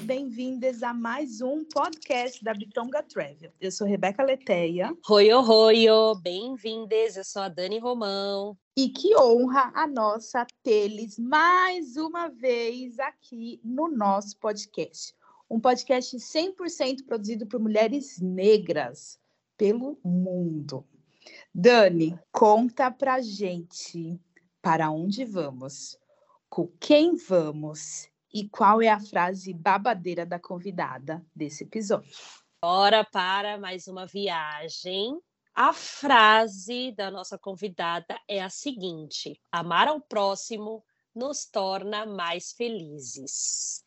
Bem-vindas a mais um podcast da Bitonga Travel. Eu sou Rebeca Leteia Oi, oi, oi, bem-vindes. Eu sou a Dani Romão. e que honra a nossa tê-los mais uma vez aqui no nosso podcast. Um podcast 100% produzido por mulheres negras pelo mundo. Dani, conta pra gente para onde vamos, com quem vamos e qual é a frase babadeira da convidada desse episódio. Bora para mais uma viagem. A frase da nossa convidada é a seguinte: amar ao próximo nos torna mais felizes.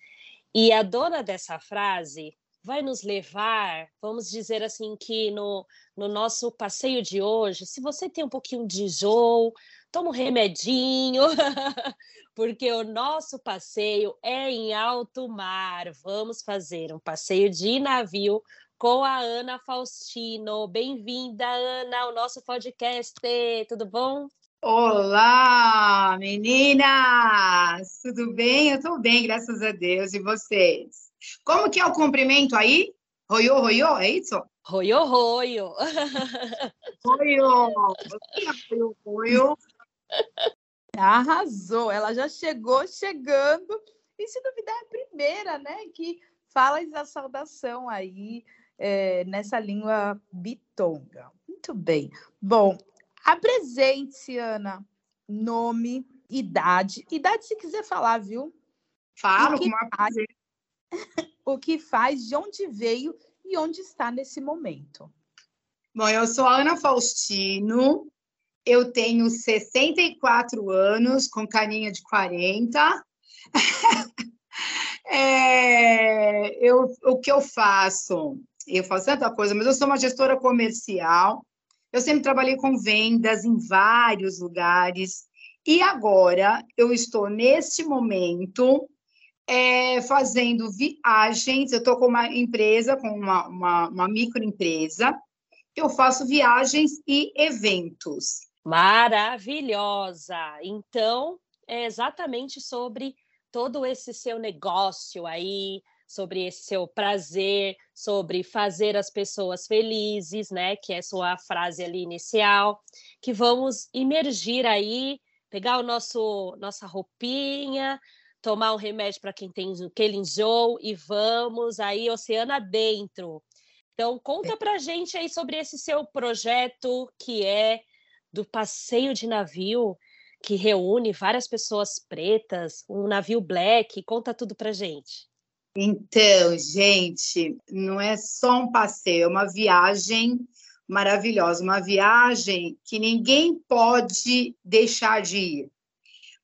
E a dona dessa frase vai nos levar, vamos dizer assim, que no, no nosso passeio de hoje, se você tem um pouquinho de enjoo, toma um remedinho, porque o nosso passeio é em alto mar. Vamos fazer um passeio de navio com a Ana Faustino. Bem-vinda, Ana, ao nosso podcast. Tudo bom? Olá, meninas! Tudo bem? Eu estou bem, graças a Deus. E vocês? Como que é o cumprimento aí? Roiô, roiô, é isso? Roio, roio. Roiô! Roiô, roiô. Arrasou, ela já chegou chegando, e se duvidar, é a primeira, né, que fala essa saudação aí é, nessa língua bitonga. Muito bem. Bom, apresente-se, Ana. Nome, idade. Idade, se quiser falar, viu? Falo com uma prazer. O que faz, de onde veio e onde está nesse momento. Bom, eu sou a Ana Faustino, eu tenho 64 anos, com carinha de 40. É, eu, o que eu faço? Eu faço tanta coisa, mas eu sou uma gestora comercial. Eu sempre trabalhei com vendas em vários lugares. E agora eu estou, neste momento, é, fazendo viagens. Eu estou com uma empresa, com uma, uma, uma microempresa, que eu faço viagens e eventos. Maravilhosa! Então, é exatamente sobre todo esse seu negócio aí, sobre esse seu prazer, sobre fazer as pessoas felizes, né? Que é a sua frase ali inicial, que vamos imergir aí, pegar o nosso nossa roupinha, tomar um remédio para quem tem aquele enjoo e vamos aí oceano adentro. Então, conta pra gente aí sobre esse seu projeto que é do passeio de navio que reúne várias pessoas pretas, um navio black, conta tudo pra gente. Então, gente, não é só um passeio, é uma viagem maravilhosa, uma viagem que ninguém pode deixar de ir.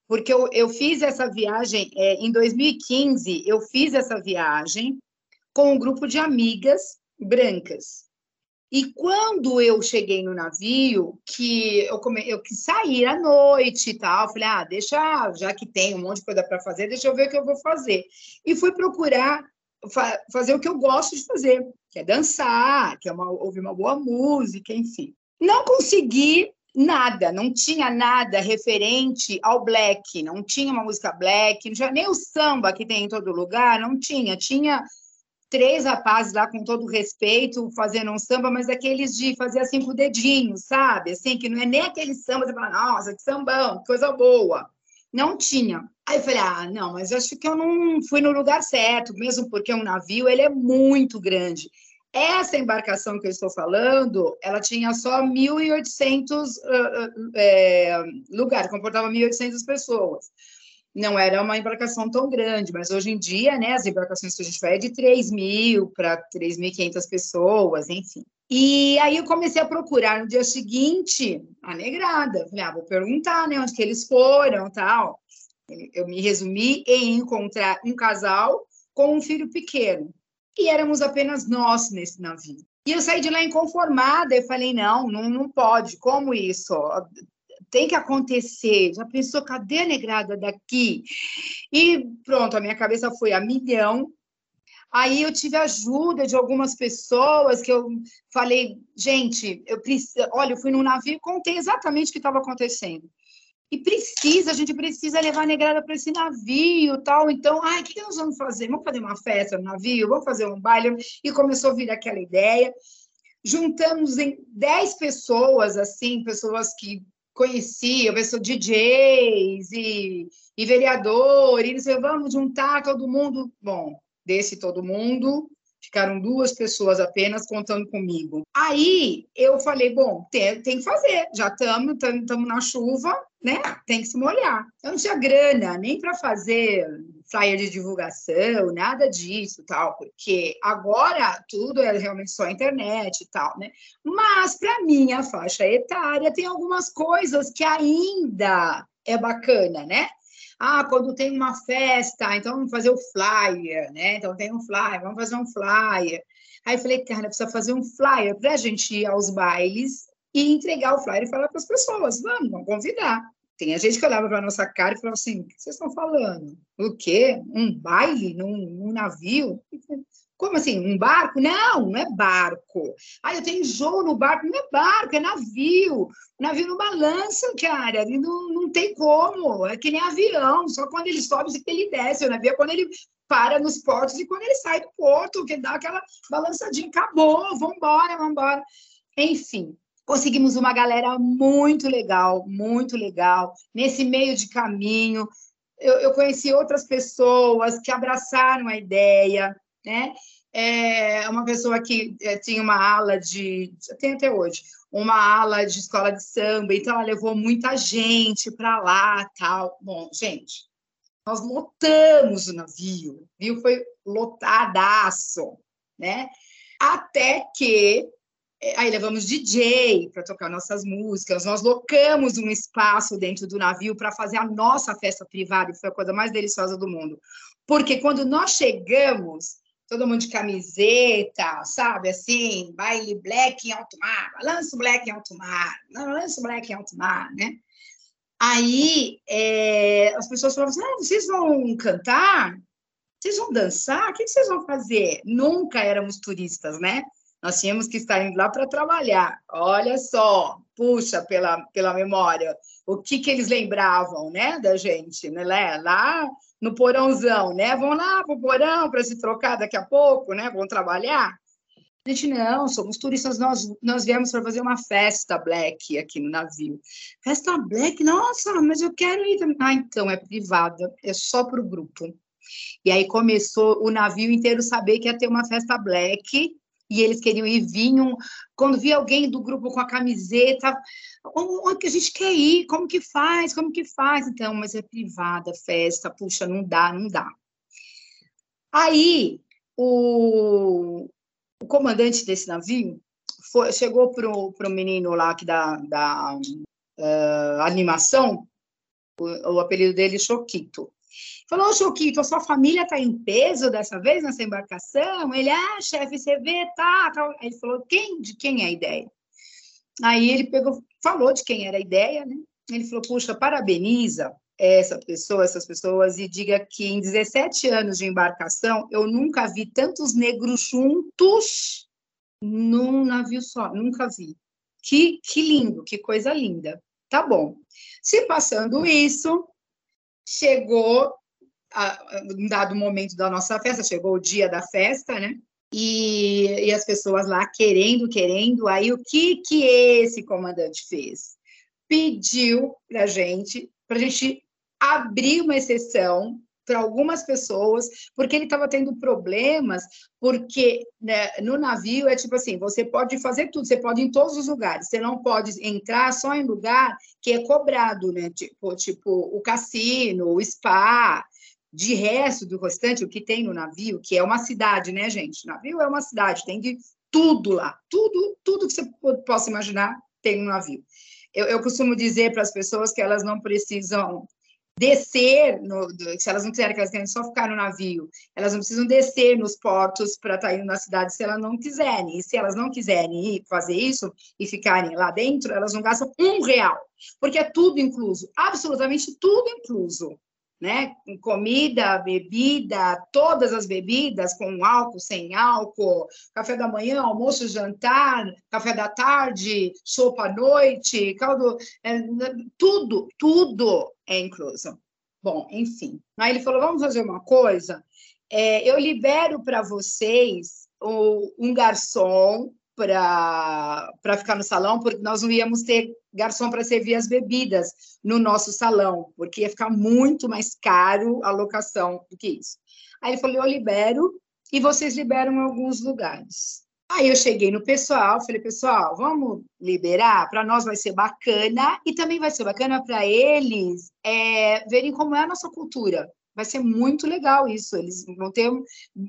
Porque eu, eu fiz essa viagem, é, em 2015, eu fiz essa viagem com um grupo de amigas brancas. E quando eu cheguei no navio, que eu, come... eu quis sair à noite e tal, falei, ah, deixa, já que tem um monte de coisa para fazer, deixa eu ver o que eu vou fazer. E fui procurar fa fazer o que eu gosto de fazer, que é dançar, que é uma, ouvir uma boa música, enfim. Não consegui nada, não tinha nada referente ao black, não tinha uma música black, não tinha nem o samba que tem em todo lugar, não tinha, tinha três rapazes lá com todo respeito fazendo um samba, mas aqueles de fazer assim com o dedinho, sabe? Assim, que não é nem aquele samba, você fala, nossa, que sambão, que coisa boa. Não tinha. Aí eu falei, ah, não, mas acho que eu não fui no lugar certo, mesmo porque um navio, ele é muito grande. Essa embarcação que eu estou falando, ela tinha só 1.800 uh, uh, é, lugares, comportava 1.800 pessoas não era uma embarcação tão grande, mas hoje em dia, né, as embarcações que a gente vai é de 3 mil para 3.500 pessoas, enfim. E aí eu comecei a procurar no dia seguinte a negrada. Falei, ah, vou perguntar, né, onde que eles foram, tal. Eu me resumi em encontrar um casal com um filho pequeno. E éramos apenas nós nesse navio. E eu saí de lá inconformada e falei: não, não, não pode, como isso? Tem que acontecer. Já pensou, cadê a negrada daqui? E pronto, a minha cabeça foi a milhão. Aí eu tive ajuda de algumas pessoas que eu falei, gente, eu preciso, olha, eu fui num navio e contei exatamente o que estava acontecendo. E precisa, a gente precisa levar a negrada para esse navio, tal. Então, ai, o que, nós vamos fazer? Vamos fazer uma festa no navio? Vamos fazer um baile? E começou a vir aquela ideia. Juntamos em 10 pessoas, assim, pessoas que conheciam, pessoas DJs e, e vereadores, e vamos juntar todo mundo. Bom, desse todo mundo, Ficaram duas pessoas apenas contando comigo. Aí eu falei: bom, tem, tem que fazer, já estamos estamos na chuva, né? Tem que se molhar. Eu não tinha grana nem para fazer flyer de divulgação, nada disso, tal, porque agora tudo é realmente só internet e tal, né? Mas para minha faixa etária tem algumas coisas que ainda é bacana, né? Ah, quando tem uma festa, então vamos fazer o flyer, né? Então tem um flyer, vamos fazer um flyer. Aí eu falei, cara, precisa fazer um flyer para a gente ir aos bailes e entregar o flyer e falar para as pessoas, vamos, vamos convidar. Tem a gente que olhava para a nossa cara e falava assim, o que vocês estão falando? O quê? Um baile num, num navio? Como assim? Um barco? Não, não é barco. Ah, eu tenho jogo no barco. Não é barco, é navio. O navio não balança, cara. Ele não, não tem como. É que nem avião. Só quando ele sobe que ele desce. O navio é quando ele para nos portos e quando ele sai do porto, que dá aquela balançadinha. Acabou, vambora, vambora. Enfim, conseguimos uma galera muito legal, muito legal. Nesse meio de caminho, eu, eu conheci outras pessoas que abraçaram a ideia, né? É uma pessoa que é, tinha uma ala de, tem até hoje, uma ala de escola de samba, então ela levou muita gente para lá, tal. Bom, gente, nós lotamos o navio, viu? Foi lotadaço, né? Até que é, aí levamos DJ para tocar nossas músicas, nós locamos um espaço dentro do navio para fazer a nossa festa privada, que foi a coisa mais deliciosa do mundo. Porque quando nós chegamos, todo mundo de camiseta, sabe? Assim, baile black em alto mar, balanço black em alto mar, balanço black em alto mar, né? Aí é, as pessoas falavam assim: ah, vocês vão cantar? Vocês vão dançar? O que vocês vão fazer? Nunca éramos turistas, né? Nós tínhamos que estar indo lá para trabalhar. Olha só, puxa pela, pela memória, o que, que eles lembravam, né, da gente, né? Lá no porãozão, né? Vão lá para o porão para se trocar daqui a pouco, né? Vão trabalhar. A gente, não, somos turistas, nós, nós viemos para fazer uma festa black aqui no navio. Festa black? Nossa, mas eu quero ir. Ah, então, é privada, é só para o grupo. E aí começou o navio inteiro saber que ia ter uma festa black, e eles queriam ir, vinham. Quando via alguém do grupo com a camiseta, onde que a gente quer ir? Como que faz? Como que faz? Então, mas é privada, festa, puxa, não dá, não dá. Aí, o, o comandante desse navio foi, chegou para o menino lá que da, da uh, animação, o, o apelido dele é Choquito. Falou, Choquito, a sua família está em peso dessa vez nessa embarcação? Ele, ah, chefe, você vê, tá, tá. Ele falou, quem, de quem é a ideia? Aí ele pegou, falou de quem era a ideia, né? Ele falou, puxa, parabeniza essa pessoa, essas pessoas, e diga que em 17 anos de embarcação, eu nunca vi tantos negros juntos num navio só, nunca vi. Que, que lindo, que coisa linda. Tá bom. Se passando isso, chegou a, um dado momento da nossa festa, chegou o dia da festa, né? E, e as pessoas lá querendo, querendo. Aí o que que esse comandante fez? Pediu para gente, para gente abrir uma exceção para algumas pessoas, porque ele estava tendo problemas, porque né, no navio é tipo assim, você pode fazer tudo, você pode ir em todos os lugares, você não pode entrar só em lugar que é cobrado, né? Tipo, tipo o cassino, o spa, de resto do restante, o que tem no navio, que é uma cidade, né, gente? Navio é uma cidade, tem de tudo lá, tudo, tudo que você possa imaginar tem no navio. Eu, eu costumo dizer para as pessoas que elas não precisam descer, no, se elas não quiserem, que elas querem só ficar no navio, elas não precisam descer nos portos para estar indo na cidade se elas não quiserem. E se elas não quiserem ir fazer isso e ficarem lá dentro, elas não gastam um real, porque é tudo incluso, absolutamente tudo incluso né? Com comida, bebida, todas as bebidas, com álcool, sem álcool, café da manhã, almoço, jantar, café da tarde, sopa à noite, caldo, é, tudo, tudo é incluso. Bom, enfim. Aí ele falou: vamos fazer uma coisa. É, eu libero para vocês o, um garçom para ficar no salão, porque nós não íamos ter garçom para servir as bebidas no nosso salão, porque ia ficar muito mais caro a locação do que isso. Aí ele falou: eu libero e vocês liberam alguns lugares. Aí eu cheguei no pessoal, falei, pessoal, vamos liberar? Para nós vai ser bacana e também vai ser bacana para eles é, verem como é a nossa cultura. Vai ser muito legal isso. Eles vão ter,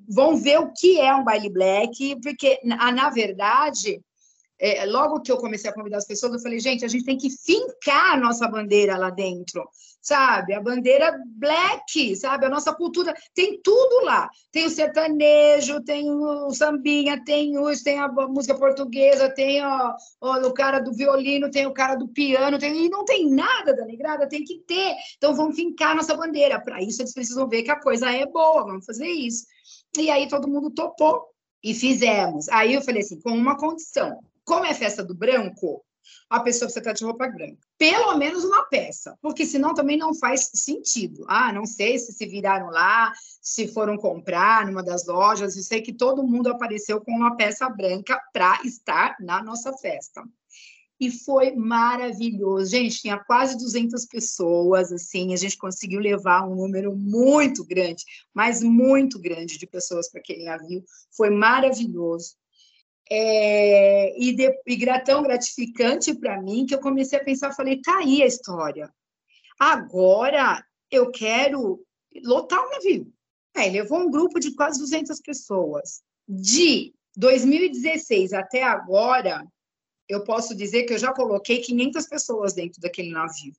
vão ver o que é um baile black, porque na, na verdade é, logo que eu comecei a convidar as pessoas, eu falei, gente, a gente tem que fincar a nossa bandeira lá dentro, sabe? A bandeira black, sabe? A nossa cultura tem tudo lá. Tem o sertanejo, tem o sambinha, tem o, tem a música portuguesa, tem o, o, cara do violino, tem o cara do piano, tem, e não tem nada da negrada, tem que ter. Então vamos fincar nossa bandeira. Para isso eles precisam ver que a coisa é boa, vamos fazer isso. E aí todo mundo topou e fizemos. Aí eu falei assim, com uma condição como é festa do branco, a pessoa precisa estar de roupa branca. Pelo menos uma peça, porque senão também não faz sentido. Ah, não sei se se viraram lá, se foram comprar numa das lojas, eu sei que todo mundo apareceu com uma peça branca para estar na nossa festa. E foi maravilhoso. Gente, tinha quase 200 pessoas, assim, a gente conseguiu levar um número muito grande, mas muito grande de pessoas para aquele navio. Foi maravilhoso. É, e, de, e tão gratificante para mim que eu comecei a pensar, falei, tá aí a história. Agora eu quero lotar o navio. É, levou um grupo de quase 200 pessoas. De 2016 até agora, eu posso dizer que eu já coloquei 500 pessoas dentro daquele navio.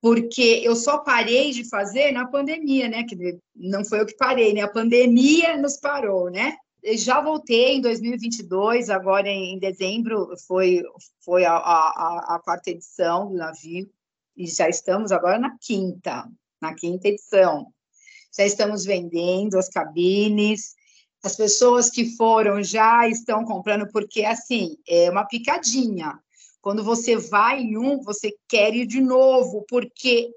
Porque eu só parei de fazer na pandemia, né? Que não foi eu que parei, né? A pandemia nos parou, né? Já voltei em 2022, agora em dezembro foi, foi a, a, a, quarta edição do navio, e já estamos agora na quinta, na quinta edição. Já estamos vendendo as cabines, as pessoas que foram já estão comprando, porque, assim, é uma picadinha. Quando você vai em um, você quer ir de novo, porque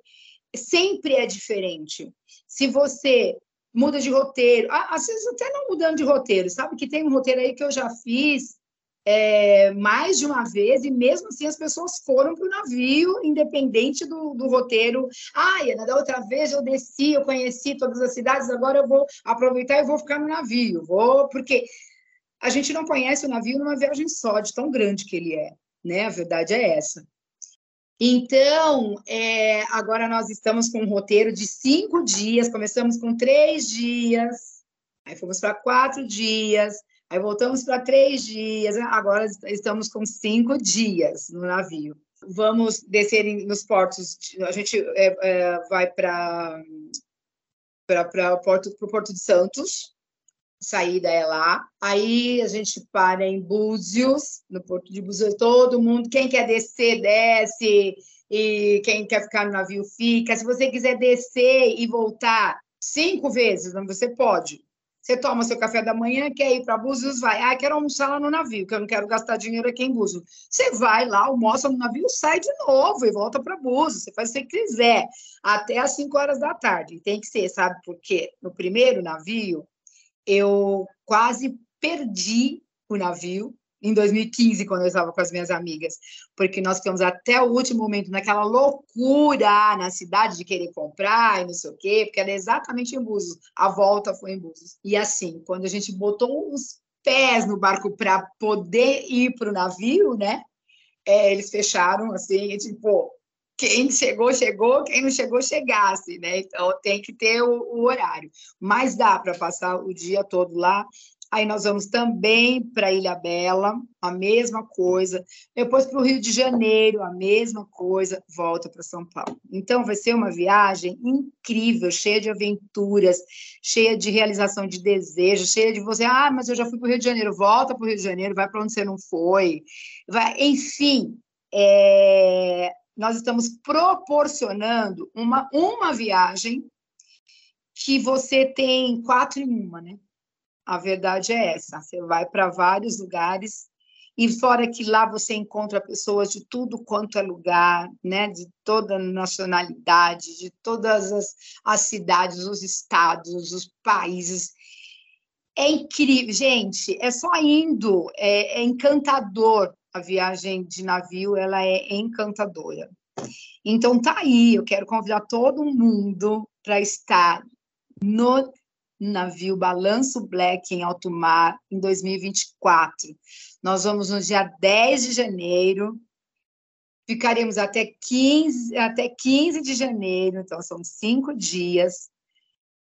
sempre é diferente. Se você muda de roteiro. Às vezes até não mudando de roteiro, sabe? Que tem um roteiro aí que eu já fiz é, mais de uma vez, e mesmo assim as pessoas foram para o navio, independente do, do roteiro. Ah, Ana, da outra vez eu desci, eu conheci todas as cidades, agora eu vou aproveitar e vou ficar no navio. Vou, porque a gente não conhece o navio numa viagem só, de tão grande que ele é. Né? A verdade é essa. Então, é, agora nós estamos com um roteiro de cinco dias, começamos com três dias, aí fomos para quatro dias, aí voltamos para três dias, agora estamos com cinco dias no navio. Vamos descer nos portos, a gente é, é, vai para o Porto, Porto de Santos, saída é lá. Aí a gente para em Búzios, no Porto de Búzios, todo mundo, quem quer descer, desce, e quem quer ficar no navio fica. Se você quiser descer e voltar cinco vezes, você pode. Você toma seu café da manhã, quer ir para Búzios, vai. Ah, quero almoçar lá no navio, que eu não quero gastar dinheiro aqui em Búzios. Você vai lá, almoça no navio, sai de novo e volta para Búzios. Você faz o que quiser, até às 5 horas da tarde. Tem que ser, sabe por quê? No primeiro navio, eu quase perdi o navio em 2015, quando eu estava com as minhas amigas, porque nós ficamos até o último momento naquela loucura na cidade de querer comprar e não sei o quê, porque era exatamente em Búzios, a volta foi em Búzios. E assim, quando a gente botou os pés no barco para poder ir para o navio, né? É, eles fecharam assim, tipo, quem chegou, chegou, quem não chegou, chegasse, né? Então tem que ter o, o horário. Mas dá para passar o dia todo lá. Aí nós vamos também para Ilha Bela, a mesma coisa. Depois para o Rio de Janeiro, a mesma coisa. Volta para São Paulo. Então vai ser uma viagem incrível, cheia de aventuras, cheia de realização de desejos, cheia de você. Ah, mas eu já fui para o Rio de Janeiro. Volta para o Rio de Janeiro, vai para onde você não foi. Vai, enfim, é, nós estamos proporcionando uma, uma viagem que você tem quatro em uma, né? A verdade é essa. Você vai para vários lugares e fora que lá você encontra pessoas de tudo quanto é lugar, né? De toda nacionalidade, de todas as, as cidades, os estados, os países. É incrível, gente. É só indo, é, é encantador. A viagem de navio, ela é encantadora. Então tá aí, eu quero convidar todo mundo para estar no navio Balanço Black em alto mar em 2024. Nós vamos no dia 10 de janeiro, ficaremos até 15, até 15 de janeiro, então são cinco dias,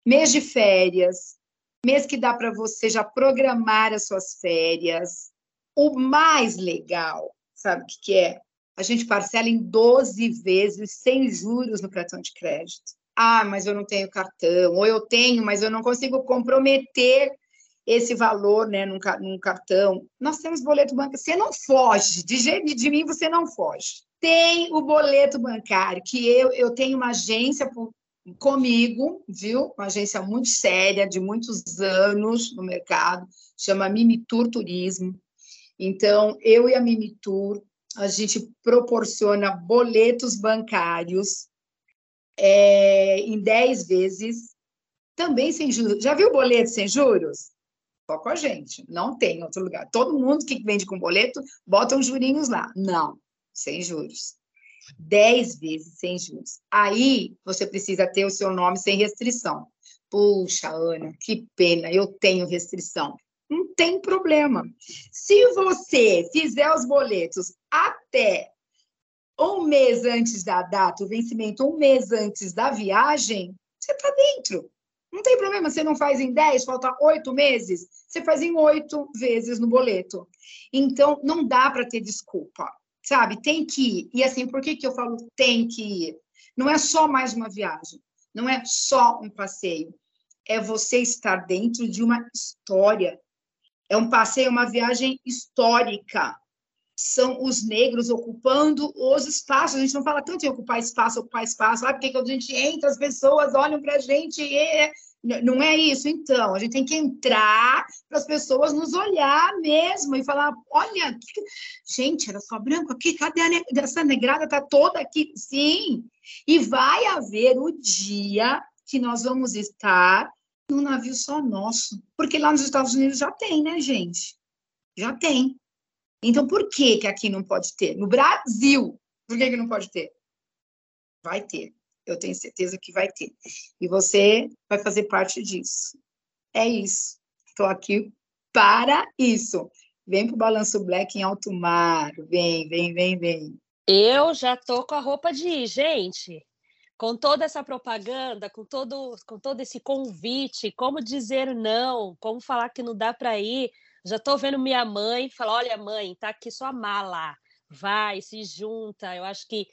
mês de férias, mês que dá para você já programar as suas férias. O mais legal, sabe o que, que é? A gente parcela em 12 vezes sem juros no cartão de crédito ah, mas eu não tenho cartão, ou eu tenho, mas eu não consigo comprometer esse valor né, num, num cartão. Nós temos boleto bancário, você não foge, de, de mim você não foge. Tem o boleto bancário, que eu, eu tenho uma agência por, comigo, viu? Uma agência muito séria, de muitos anos no mercado, chama Mimitur Turismo. Então, eu e a Mimitur, a gente proporciona boletos bancários é, em 10 vezes, também sem juros. Já viu boleto sem juros? Só com a gente, não tem em outro lugar. Todo mundo que vende com boleto bota uns jurinhos lá. Não, sem juros. 10 vezes sem juros. Aí você precisa ter o seu nome sem restrição. Puxa, Ana, que pena, eu tenho restrição. Tem problema. Se você fizer os boletos até um mês antes da data, o vencimento, um mês antes da viagem, você está dentro. Não tem problema, você não faz em 10, falta oito meses, você faz em oito vezes no boleto. Então, não dá para ter desculpa, sabe? Tem que ir. E assim, por que, que eu falo tem que ir? Não é só mais uma viagem, não é só um passeio, é você estar dentro de uma história. É um passeio, uma viagem histórica são os negros ocupando os espaços. A gente não fala tanto em ocupar espaço, ocupar espaço, ah, porque quando a gente entra, as pessoas olham para a gente e é... não é isso. Então, a gente tem que entrar para as pessoas nos olhar mesmo e falar: olha, que... gente, era só branco aqui, cadê a ne... essa negrada? Está toda aqui. Sim, e vai haver o dia que nós vamos estar num navio só nosso, porque lá nos Estados Unidos já tem, né, gente? Já tem. Então, por que, que aqui não pode ter? No Brasil, por que, que não pode ter? Vai ter. Eu tenho certeza que vai ter. E você vai fazer parte disso. É isso. Estou aqui para isso. Vem para o Balanço Black em alto mar. Vem, vem, vem, vem. Eu já tô com a roupa de ir, gente. Com toda essa propaganda, com todo, com todo esse convite, como dizer não, como falar que não dá para ir. Já estou vendo minha mãe falar: olha, mãe, tá aqui sua mala, vai, se junta. Eu acho que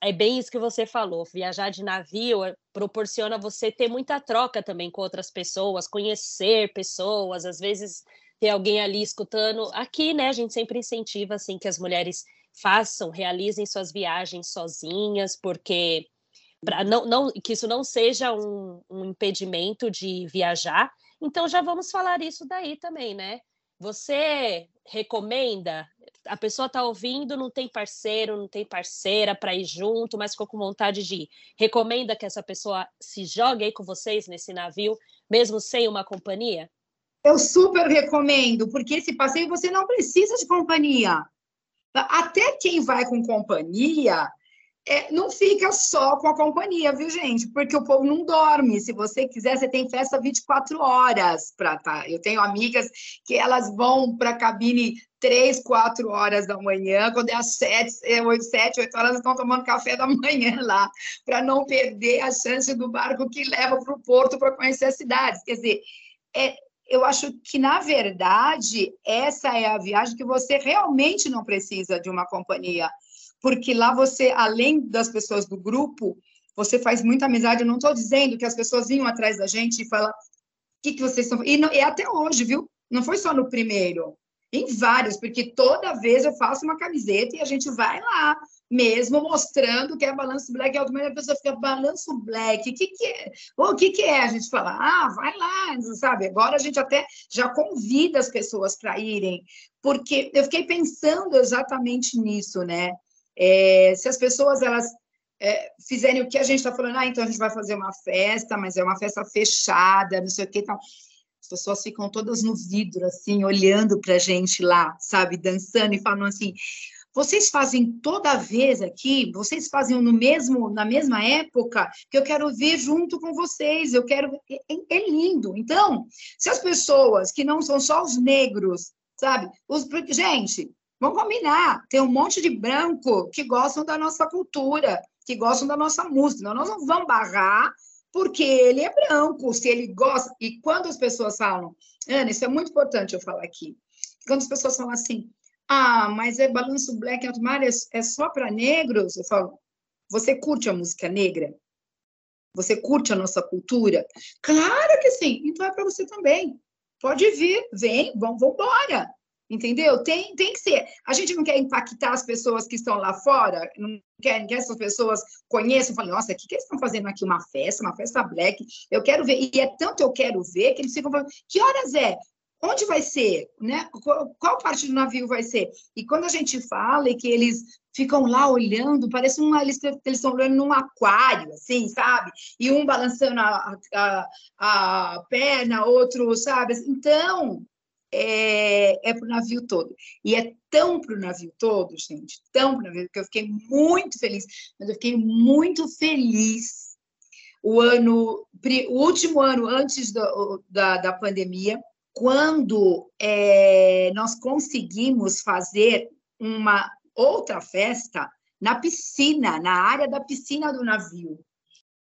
é bem isso que você falou. Viajar de navio eh, proporciona você ter muita troca também com outras pessoas, conhecer pessoas, às vezes ter alguém ali escutando. Aqui, né, a gente sempre incentiva assim que as mulheres façam, realizem suas viagens sozinhas, porque para não, não que isso não seja um, um impedimento de viajar. Então já vamos falar isso daí também, né? Você recomenda? A pessoa está ouvindo, não tem parceiro, não tem parceira para ir junto, mas ficou com vontade de ir. Recomenda que essa pessoa se jogue aí com vocês nesse navio, mesmo sem uma companhia? Eu super recomendo, porque esse passeio você não precisa de companhia. Até quem vai com companhia é, não fica só com a companhia, viu, gente? Porque o povo não dorme. Se você quiser, você tem festa 24 horas para tá. Eu tenho amigas que elas vão para a cabine três, quatro horas da manhã, quando é às sete, é, oito, sete, oito horas, estão tomando café da manhã lá, para não perder a chance do barco que leva para o porto para conhecer as cidades. Quer dizer, é, eu acho que, na verdade, essa é a viagem que você realmente não precisa de uma companhia. Porque lá você, além das pessoas do grupo, você faz muita amizade. Eu não estou dizendo que as pessoas vinham atrás da gente e falam o que, que vocês estão... E, e até hoje, viu? Não foi só no primeiro. Em vários, porque toda vez eu faço uma camiseta e a gente vai lá, mesmo mostrando que é balanço black, a primeira pessoa fica balanço black, o que, que é? O que, que é? A gente fala, ah, vai lá, sabe? Agora a gente até já convida as pessoas para irem, porque eu fiquei pensando exatamente nisso, né? É, se as pessoas elas é, fizerem o que a gente está falando, ah, então a gente vai fazer uma festa, mas é uma festa fechada, não sei o que, então as pessoas ficam todas no vidro, assim, olhando para a gente lá, sabe, dançando e falando assim, vocês fazem toda vez aqui, vocês fazem no mesmo, na mesma época, que eu quero ver junto com vocês, eu quero, é, é, lindo. Então, se as pessoas que não são só os negros, sabe, os, gente, Vamos combinar, tem um monte de branco que gostam da nossa cultura, que gostam da nossa música. Nós não vamos barrar porque ele é branco, se ele gosta. E quando as pessoas falam, Ana, isso é muito importante eu falar aqui. Quando as pessoas falam assim, ah, mas é balanço black and mar é, é só para negros, eu falo, você curte a música negra? Você curte a nossa cultura? Claro que sim, então é para você também. Pode vir, vem, vamos embora. Entendeu? Tem, tem que ser. A gente não quer impactar as pessoas que estão lá fora, não quer que essas pessoas conheçam, falem, nossa, o que, que eles estão fazendo aqui? Uma festa, uma festa black. Eu quero ver. E é tanto eu quero ver que eles ficam falando, que horas é? Onde vai ser? Né? Qual, qual parte do navio vai ser? E quando a gente fala e que eles ficam lá olhando, parece um, eles estão olhando num aquário, assim, sabe? E um balançando a, a, a perna, outro, sabe? Então, é, é para o navio todo. E é tão para o navio todo, gente, tão para o navio, que eu fiquei muito feliz, mas eu fiquei muito feliz o ano, o último ano antes da, da pandemia, quando é, nós conseguimos fazer uma outra festa na piscina, na área da piscina do navio.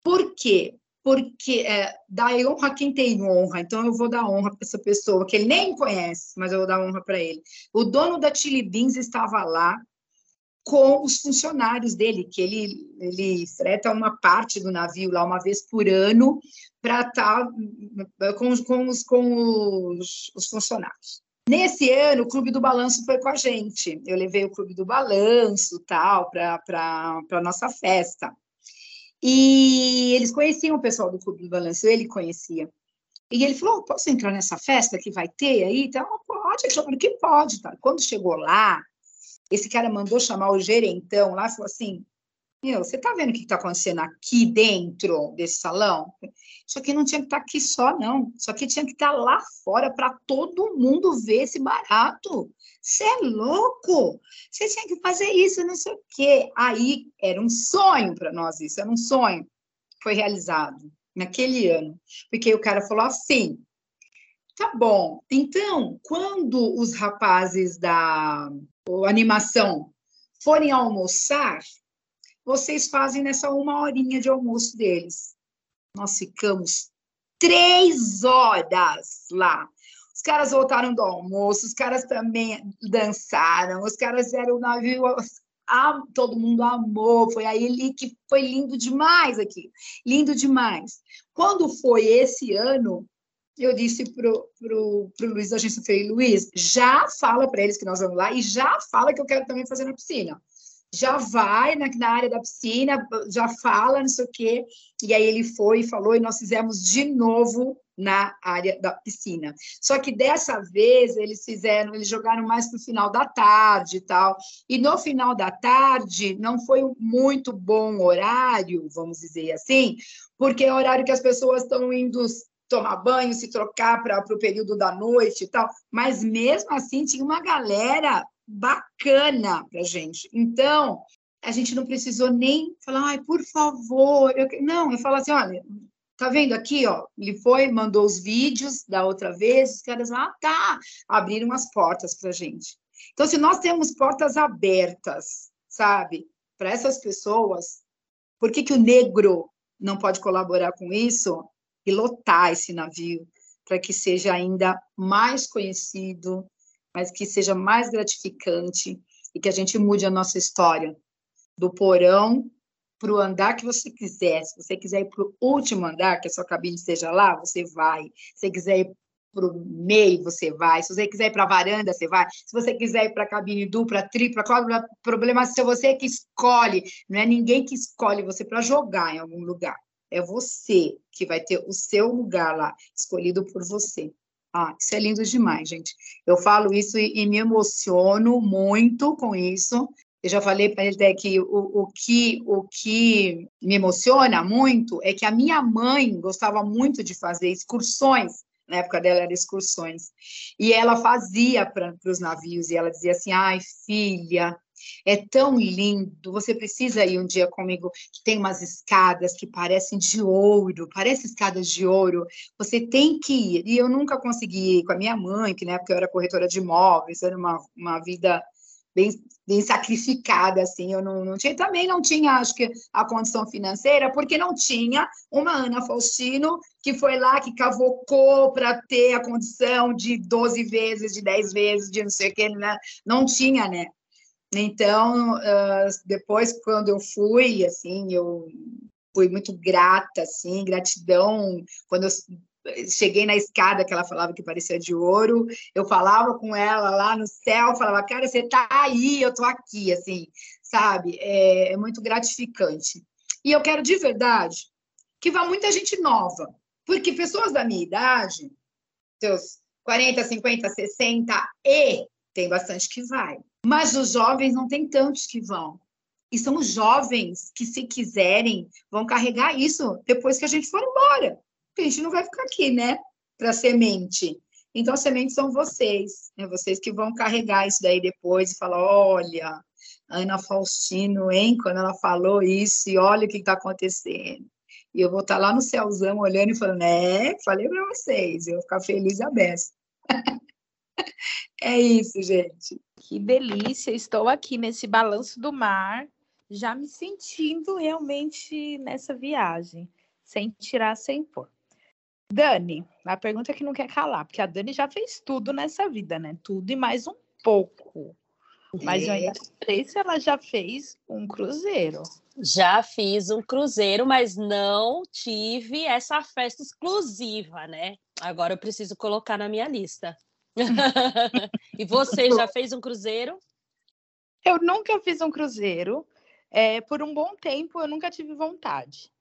Por quê? Porque é, dá honra a quem tem honra, então eu vou dar honra para essa pessoa, que ele nem conhece, mas eu vou dar honra para ele. O dono da Chili Beans estava lá com os funcionários dele, que ele, ele freta uma parte do navio lá uma vez por ano para estar tá com, com, os, com os, os funcionários. Nesse ano, o Clube do Balanço foi com a gente. Eu levei o Clube do Balanço tal para a nossa festa. E eles conheciam o pessoal do Clube do Balanço, ele conhecia. E ele falou: posso entrar nessa festa que vai ter aí? Então, pode, claro que pode. Tá? Quando chegou lá, esse cara mandou chamar o gerentão lá falou assim: meu, você tá vendo o que está acontecendo aqui dentro desse salão? Isso aqui não tinha que estar tá aqui só, não. Isso aqui tinha que estar tá lá fora para todo mundo ver esse barato. Você é louco? Você tinha que fazer isso, não sei o quê. Aí era um sonho para nós isso, era um sonho. Foi realizado naquele ano. Porque o cara falou assim: tá bom, então, quando os rapazes da animação forem almoçar, vocês fazem nessa uma horinha de almoço deles. Nós ficamos três horas lá. Os caras voltaram do almoço, os caras também dançaram, os caras eram o navio. Todo mundo amou, foi aí que foi lindo demais aqui, lindo demais. Quando foi esse ano, eu disse pro, pro, pro Luiz da agência, falei, Luiz, já fala para eles que nós vamos lá e já fala que eu quero também fazer na piscina já vai na, na, área da piscina, já fala, não sei o quê. E aí ele foi e falou, e nós fizemos de novo na área da piscina. Só que dessa vez eles fizeram, eles jogaram mais para o final da tarde e tal. E no final da tarde não foi um muito bom horário, vamos dizer assim, porque é o horário que as pessoas estão indo tomar banho, se trocar para o período da noite e tal. Mas mesmo assim tinha uma galera bacana para gente. Então, a gente não precisou nem falar, ai, por favor. Eu... Não, eu falo assim, olha, tá vendo aqui, ó? Ele foi, mandou os vídeos da outra vez, os caras, ah, tá, abriram as portas para gente. Então, se nós temos portas abertas, sabe, para essas pessoas, por que, que o negro não pode colaborar com isso e lotar esse navio? para que seja ainda mais conhecido, mas que seja mais gratificante e que a gente mude a nossa história do porão para o andar que você quiser. Se você quiser ir para o último andar, que a sua cabine esteja lá, você vai. Se você quiser ir para o meio, você vai. Se você quiser ir para a varanda, você vai. Se você quiser ir para a cabine dupla, tripla, quadrupla, problema se você que escolhe. Não é ninguém que escolhe você para jogar em algum lugar. É você que vai ter o seu lugar lá, escolhido por você. Ah, isso é lindo demais, gente. Eu falo isso e, e me emociono muito com isso. Eu já falei para ele até que o, o, que o que me emociona muito é que a minha mãe gostava muito de fazer excursões. Na época dela eram excursões. E ela fazia para os navios, e ela dizia assim: ai, filha, é tão lindo. Você precisa ir um dia comigo, que tem umas escadas que parecem de ouro, parecem escadas de ouro. Você tem que ir. E eu nunca consegui ir com a minha mãe, que na época eu era corretora de imóveis, era uma, uma vida bem, bem sacrificada, assim, eu não, não tinha, também não tinha, acho que, a condição financeira, porque não tinha uma Ana Faustino que foi lá, que cavocou para ter a condição de 12 vezes, de 10 vezes, de não sei o que, né? não tinha, né? Então, depois, quando eu fui, assim, eu fui muito grata, assim, gratidão, quando eu cheguei na escada que ela falava que parecia de ouro, eu falava com ela lá no céu, falava, cara, você tá aí, eu tô aqui, assim, sabe? É, é muito gratificante. E eu quero de verdade que vá muita gente nova, porque pessoas da minha idade, seus 40, 50, 60 e tem bastante que vai. Mas os jovens não tem tantos que vão. E são os jovens que, se quiserem, vão carregar isso depois que a gente for embora. Porque a gente não vai ficar aqui, né? Para semente. Então, as sementes são vocês, né? Vocês que vão carregar isso daí depois e falar: olha, Ana Faustino, hein? Quando ela falou isso, e olha o que está acontecendo. E eu vou estar tá lá no céuzão olhando e falando: é, falei para vocês, eu vou ficar feliz a beça. é isso, gente. Que delícia, estou aqui nesse balanço do mar, já me sentindo realmente nessa viagem, sem tirar, sem pôr. Dani, a pergunta que não quer calar, porque a Dani já fez tudo nessa vida, né? Tudo e mais um pouco. Mas eu ainda não sei se ela já fez um cruzeiro. Já fiz um cruzeiro, mas não tive essa festa exclusiva, né? Agora eu preciso colocar na minha lista. E você já fez um cruzeiro? Eu nunca fiz um cruzeiro. É, por um bom tempo eu nunca tive vontade.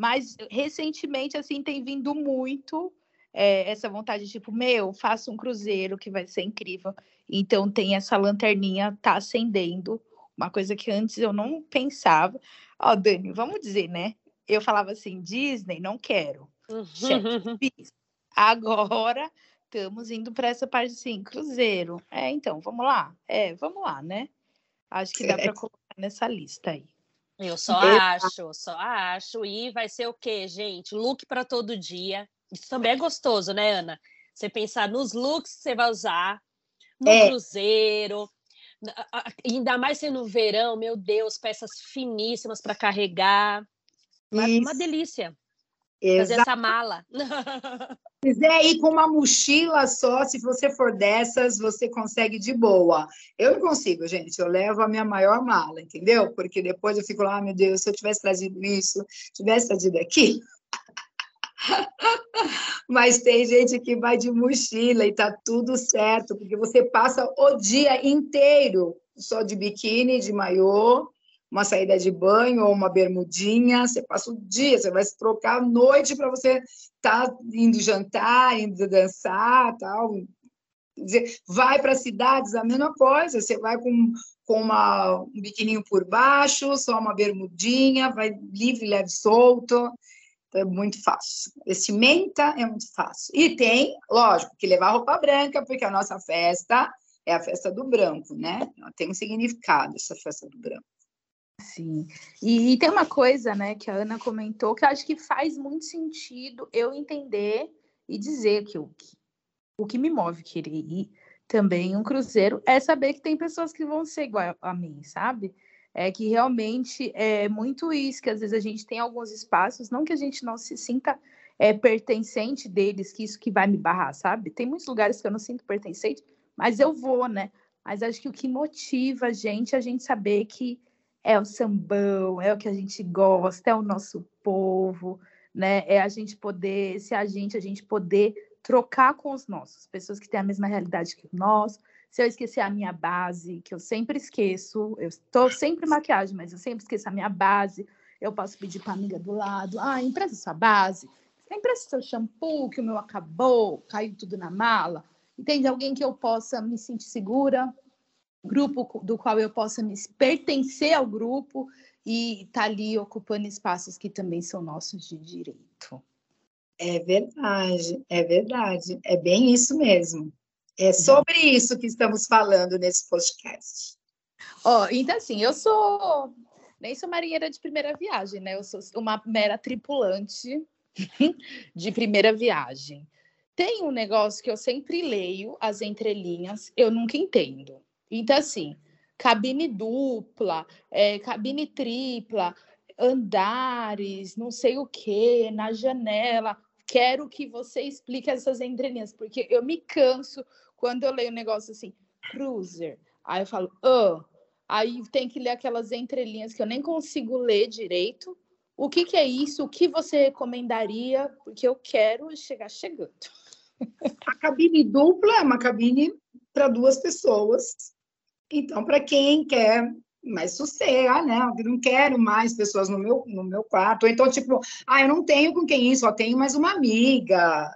Mas recentemente, assim, tem vindo muito é, essa vontade, tipo, meu, faço um cruzeiro que vai ser incrível. Então tem essa lanterninha, tá acendendo, uma coisa que antes eu não pensava. Ó, Dani, vamos dizer, né? Eu falava assim, Disney, não quero. Agora estamos indo para essa parte assim, cruzeiro. É, então, vamos lá? É, vamos lá, né? Acho que dá para colocar nessa lista aí. Eu só acho, só acho. E vai ser o quê, gente? Look para todo dia. Isso também é gostoso, né, Ana? Você pensar nos looks que você vai usar no é. cruzeiro, ainda mais sendo no verão, meu Deus, peças finíssimas para carregar. Uma, uma delícia. Fazer essa mala. Se quiser ir com uma mochila só, se você for dessas, você consegue de boa. Eu não consigo, gente. Eu levo a minha maior mala, entendeu? Porque depois eu fico lá, ah, meu Deus, se eu tivesse trazido isso, tivesse trazido aquilo. Mas tem gente que vai de mochila e tá tudo certo, porque você passa o dia inteiro só de biquíni, de maiô, uma saída de banho ou uma bermudinha, você passa o dia, você vai se trocar à noite para você estar tá indo jantar, indo dançar, tal. Vai para cidades, a mesma coisa, você vai com, com uma, um biquininho por baixo, só uma bermudinha, vai livre, leve, solto, então é muito fácil. Vestimenta é muito fácil. E tem, lógico, que levar roupa branca, porque a nossa festa é a festa do branco, né? Tem um significado essa festa do branco. Sim. E, e, tem uma coisa, né, que a Ana comentou que eu acho que faz muito sentido eu entender e dizer que o que, o que me move querer ir também um cruzeiro é saber que tem pessoas que vão ser igual a mim, sabe? É que realmente é muito isso, que às vezes a gente tem alguns espaços, não que a gente não se sinta é, pertencente deles, que isso que vai me barrar, sabe? Tem muitos lugares que eu não sinto pertencente, mas eu vou, né? Mas acho que o que motiva a gente é a gente saber que é o sambão, é o que a gente gosta, é o nosso povo, né? É a gente poder, se a gente, a gente poder trocar com os nossos, pessoas que têm a mesma realidade que nós. Se eu esquecer a minha base, que eu sempre esqueço, eu estou sempre maquiagem, mas eu sempre esqueço a minha base, eu posso pedir para a amiga do lado, ah, empresta sua base, empresta seu shampoo, que o meu acabou, caiu tudo na mala. Entende? Alguém que eu possa me sentir segura, grupo do qual eu possa me pertencer ao grupo e estar tá ali ocupando espaços que também são nossos de direito. É verdade, é verdade. É bem isso mesmo. É sobre isso que estamos falando nesse podcast. Ó, oh, então assim, eu sou nem sou marinheira de primeira viagem, né? Eu sou uma mera tripulante de primeira viagem. Tem um negócio que eu sempre leio as entrelinhas, eu nunca entendo. Então, assim, cabine dupla, é, cabine tripla, andares, não sei o que, na janela. Quero que você explique essas entrelinhas, porque eu me canso quando eu leio um negócio assim, cruiser. Aí eu falo, ah. Aí tem que ler aquelas entrelinhas que eu nem consigo ler direito. O que, que é isso? O que você recomendaria? Porque eu quero chegar chegando. A cabine dupla é uma cabine para duas pessoas. Então, para quem quer mais sossego, ah, não, não quero mais pessoas no meu, no meu quarto. Ou então, tipo, ah, eu não tenho com quem ir, só tenho mais uma amiga.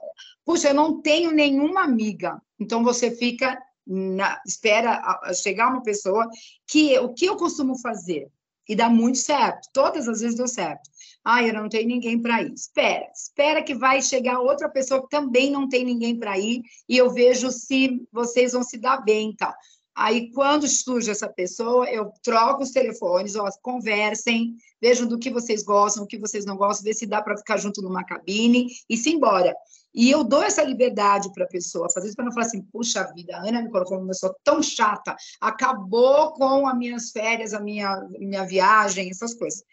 Puxa, eu não tenho nenhuma amiga. Então, você fica na, espera chegar uma pessoa que o que eu costumo fazer e dá muito certo. Todas as vezes deu certo. Ah, eu não tenho ninguém para ir. Espera, espera que vai chegar outra pessoa que também não tem ninguém para ir e eu vejo se vocês vão se dar bem, então. Aí, quando surge essa pessoa, eu troco os telefones, ó, conversem, vejam do que vocês gostam, o que vocês não gostam, ver se dá para ficar junto numa cabine e se embora. E eu dou essa liberdade para a pessoa fazer isso para não falar assim, puxa vida, a Ana me colocou uma pessoa tão chata, acabou com as minhas férias, a minha, minha viagem, essas coisas.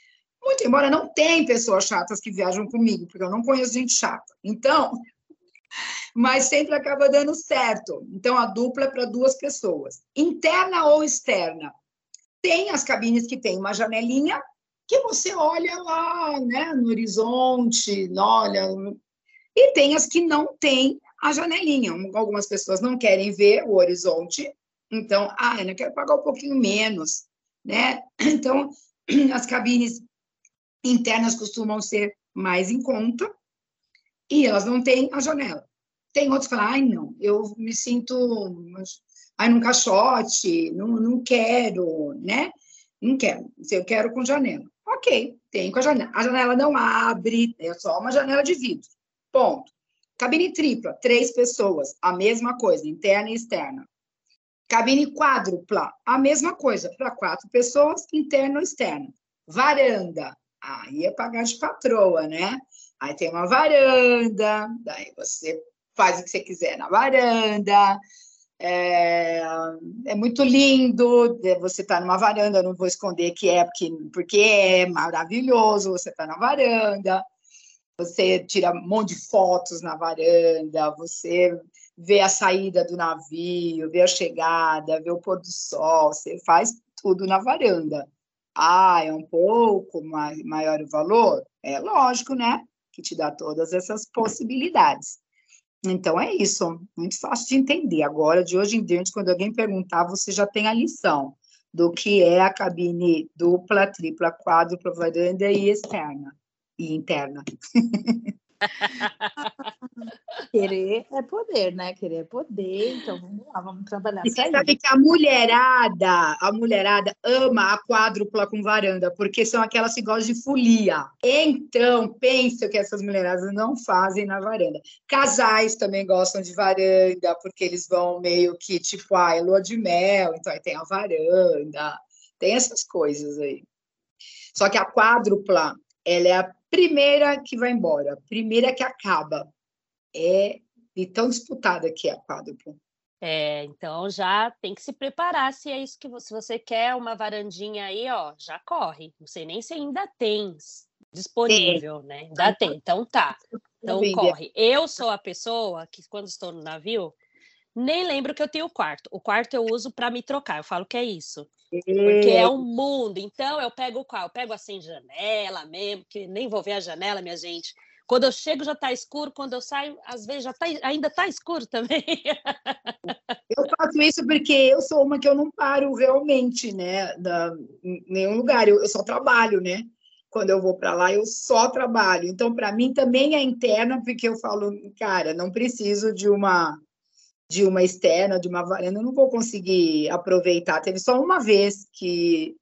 Muito embora não tem pessoas chatas que viajam comigo, porque eu não conheço gente chata. Então, mas sempre acaba dando certo. Então, a dupla é para duas pessoas, interna ou externa. Tem as cabines que tem uma janelinha que você olha lá, né, no horizonte, olha. E tem as que não tem a janelinha. Algumas pessoas não querem ver o horizonte, então, ah, eu quero pagar um pouquinho menos, né? Então, as cabines internas costumam ser mais em conta e elas não têm a janela. Tem outros que falam, ai, não, eu me sinto ai, num caixote, não, não quero, né? Não quero, eu quero com janela. Ok, tem com a janela. A janela não abre, é só uma janela de vidro. Ponto. Cabine tripla, três pessoas, a mesma coisa, interna e externa. Cabine quádrupla, a mesma coisa, para quatro pessoas, interna ou externa. Varanda, aí é pagar de patroa, né? Aí tem uma varanda, daí você faz o que você quiser na varanda. É, é muito lindo você estar tá numa varanda, não vou esconder que é, porque, porque é maravilhoso você estar tá na varanda. Você tira um monte de fotos na varanda, você vê a saída do navio, vê a chegada, vê o pôr do sol, você faz tudo na varanda. Ah, é um pouco maior o valor? É lógico, né? Que te dá todas essas possibilidades. Então é isso, muito fácil de entender. Agora, de hoje em diante, quando alguém perguntar, você já tem a lição do que é a cabine dupla, tripla, quádrupla, varanda e externa e interna. Querer é poder, né? Querer é poder, então vamos lá, vamos trabalhar. E você sabe que a mulherada, a mulherada ama a quádrupla com varanda, porque são aquelas que gostam de folia. Então, pensa que essas mulheradas não fazem na varanda. Casais também gostam de varanda, porque eles vão meio que, tipo, ah, é lua de mel, então aí tem a varanda, tem essas coisas aí. Só que a quádrupla, ela é a primeira que vai embora, primeira que acaba. É e tão disputada que é a quádrupla. É, então já tem que se preparar se é isso que você, se você quer uma varandinha aí, ó, já corre. Não sei nem se ainda tem disponível, né? Ainda tem, então tá. Então, corre. Eu sou a pessoa que, quando estou no navio, nem lembro que eu tenho quarto. O quarto eu uso para me trocar. Eu falo que é isso. Porque é um mundo. Então, eu pego qual? Eu pego assim, janela mesmo, que nem vou ver a janela, minha gente. Quando eu chego já está escuro, quando eu saio, às vezes já tá, ainda está escuro também. Eu faço isso porque eu sou uma que eu não paro realmente, né? Da, em nenhum lugar. Eu, eu só trabalho, né? Quando eu vou para lá, eu só trabalho. Então, para mim também é interna, porque eu falo, cara, não preciso de uma de uma externa, de uma varanda, eu não vou conseguir aproveitar. Teve só uma vez que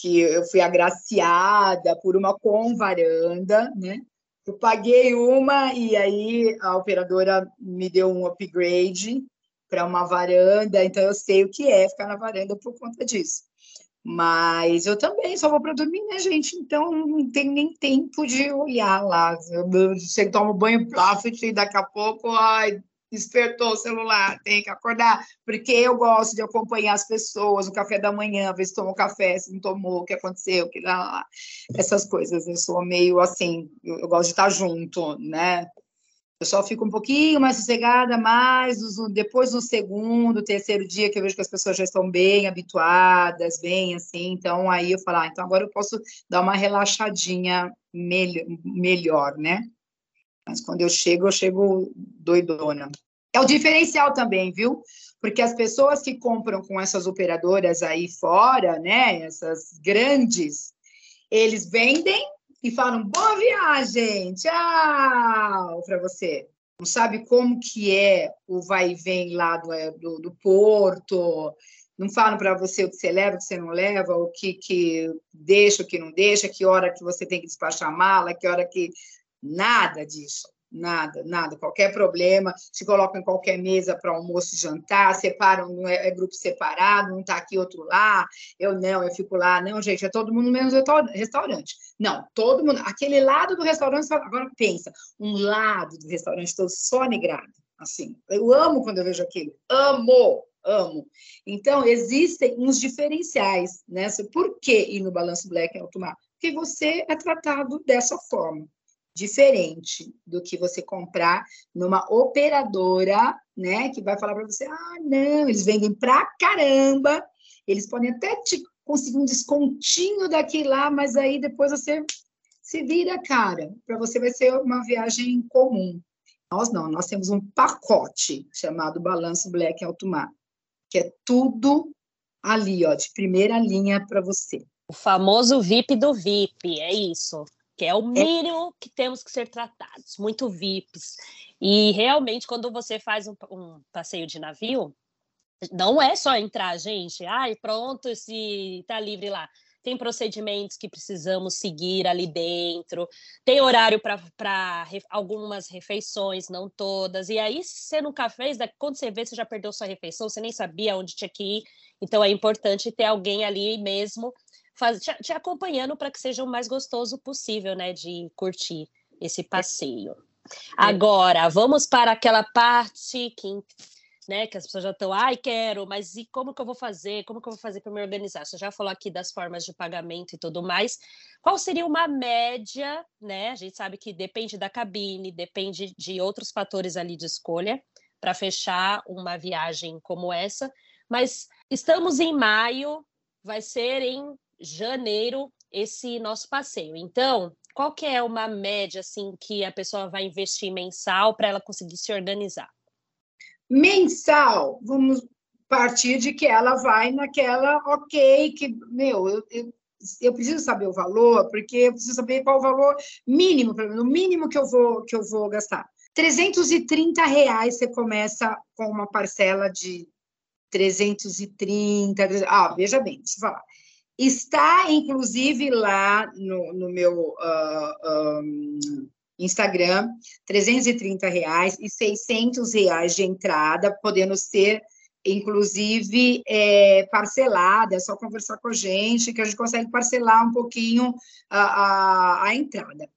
que eu fui agraciada por uma com varanda, né? Eu paguei uma e aí a operadora me deu um upgrade para uma varanda, então eu sei o que é ficar na varanda por conta disso. Mas eu também só vou para dormir, né, gente? Então não tenho nem tempo de olhar lá. Eu chego, tomo banho plástico e daqui a pouco, ai, despertou o celular, tem que acordar, porque eu gosto de acompanhar as pessoas no café da manhã, ver se tomou café, se não tomou, o que aconteceu, que lá, lá, essas coisas. Eu sou meio assim, eu, eu gosto de estar junto, né? Eu só fico um pouquinho mais sossegada, mais depois do segundo, terceiro dia que eu vejo que as pessoas já estão bem habituadas, bem assim, então aí eu falo, ah, então agora eu posso dar uma relaxadinha melhor, melhor, né? Mas quando eu chego, eu chego doidona. É o diferencial também, viu? Porque as pessoas que compram com essas operadoras aí fora, né, essas grandes, eles vendem e falam boa viagem, tchau para você. Não sabe como que é o vai e vem lá do, do, do porto, não falam para você o que você leva, o que você não leva, o que, que deixa, o que não deixa, que hora que você tem que despachar a mala, que hora que... Nada disso. Nada, nada. Qualquer problema, se colocam em qualquer mesa para almoço e jantar, separam, é, é grupo separado, um está aqui, outro lá. Eu não, eu fico lá. Não, gente, é todo mundo menos restaurante. Não, todo mundo. Aquele lado do restaurante, agora pensa, um lado do restaurante estou só negrado. Assim, eu amo quando eu vejo aquilo. Amo, amo. Então, existem uns diferenciais, né? Por que ir no balanço black em automar? Porque você é tratado dessa forma diferente do que você comprar numa operadora, né, que vai falar para você: "Ah, não, eles vendem pra caramba, eles podem até te conseguir um descontinho daqui lá, mas aí depois você se vira, cara. Para você vai ser uma viagem comum. Nós não, nós temos um pacote chamado Balanço Black Altumar, que é tudo ali, ó, de primeira linha para você. O famoso VIP do VIP, é isso que é o mínimo que temos que ser tratados, muito VIPs. E realmente, quando você faz um, um passeio de navio, não é só entrar, gente. Ai, pronto, se tá livre lá. Tem procedimentos que precisamos seguir ali dentro, tem horário para algumas refeições, não todas. E aí, se você nunca fez, quando você vê, você já perdeu sua refeição, você nem sabia onde tinha que ir. Então, é importante ter alguém ali mesmo faz, te, te acompanhando para que seja o mais gostoso possível, né, de curtir esse passeio. É. Agora, vamos para aquela parte que, né, que as pessoas já estão, ai, quero, mas e como que eu vou fazer? Como que eu vou fazer para me organizar? Você já falou aqui das formas de pagamento e tudo mais. Qual seria uma média, né? A gente sabe que depende da cabine, depende de outros fatores ali de escolha para fechar uma viagem como essa. Mas estamos em maio, vai ser em janeiro esse nosso passeio. Então, qual que é uma média assim que a pessoa vai investir mensal para ela conseguir se organizar? Mensal, vamos partir de que ela vai naquela, ok, que, meu, eu, eu, eu preciso saber o valor, porque eu preciso saber qual o valor mínimo, o mínimo que eu vou, que eu vou gastar. 330 reais você começa com uma parcela de 330. Ah, veja bem, deixa eu falar. Está, inclusive, lá no, no meu uh, ah, um, Instagram, 330 reais e 600 reais de entrada, podendo ser, inclusive, é, parcelada, é só conversar com a gente, que a gente consegue parcelar um pouquinho a, a, a entrada.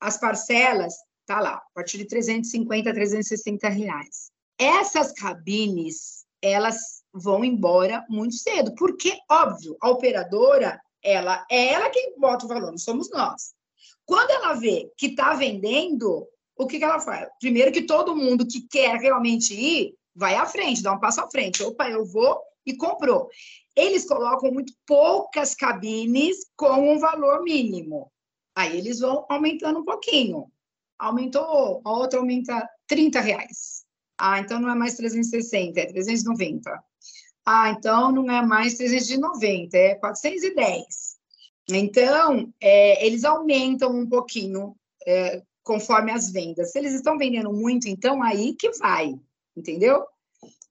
As parcelas, tá lá, a partir de 350 360 reais. Essas cabines, elas vão embora muito cedo, porque, óbvio, a operadora, ela é ela quem bota o valor, não somos nós. Quando ela vê que está vendendo, o que, que ela faz? Primeiro que todo mundo que quer realmente ir, vai à frente, dá um passo à frente. Opa, eu vou e comprou. Eles colocam muito poucas cabines com um valor mínimo. Aí eles vão aumentando um pouquinho. Aumentou, a outra aumenta 30 reais. Ah, então não é mais 360, é 390. Ah, então não é mais 390, é 410. Então, é, eles aumentam um pouquinho é, conforme as vendas. Se eles estão vendendo muito, então aí que vai, entendeu?